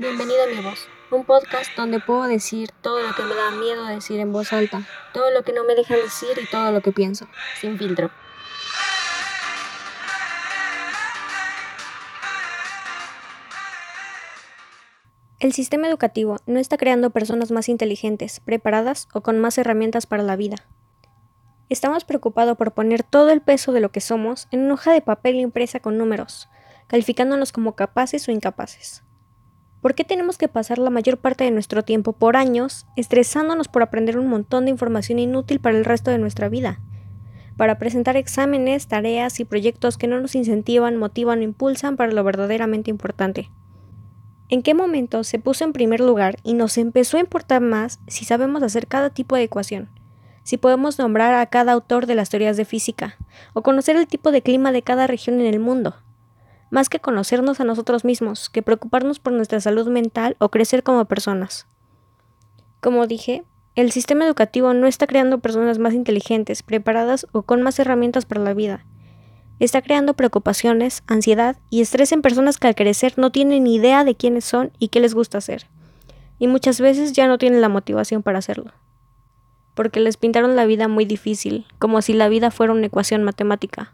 Bienvenido a mi voz, un podcast donde puedo decir todo lo que me da miedo decir en voz alta, todo lo que no me dejan decir y todo lo que pienso, sin filtro. El sistema educativo no está creando personas más inteligentes, preparadas o con más herramientas para la vida. Estamos preocupados por poner todo el peso de lo que somos en una hoja de papel impresa con números, calificándonos como capaces o incapaces. ¿Por qué tenemos que pasar la mayor parte de nuestro tiempo por años estresándonos por aprender un montón de información inútil para el resto de nuestra vida? Para presentar exámenes, tareas y proyectos que no nos incentivan, motivan o impulsan para lo verdaderamente importante. ¿En qué momento se puso en primer lugar y nos empezó a importar más si sabemos hacer cada tipo de ecuación? Si podemos nombrar a cada autor de las teorías de física, o conocer el tipo de clima de cada región en el mundo, más que conocernos a nosotros mismos, que preocuparnos por nuestra salud mental o crecer como personas. Como dije, el sistema educativo no está creando personas más inteligentes, preparadas o con más herramientas para la vida. Está creando preocupaciones, ansiedad y estrés en personas que al crecer no tienen idea de quiénes son y qué les gusta hacer. Y muchas veces ya no tienen la motivación para hacerlo. Porque les pintaron la vida muy difícil, como si la vida fuera una ecuación matemática,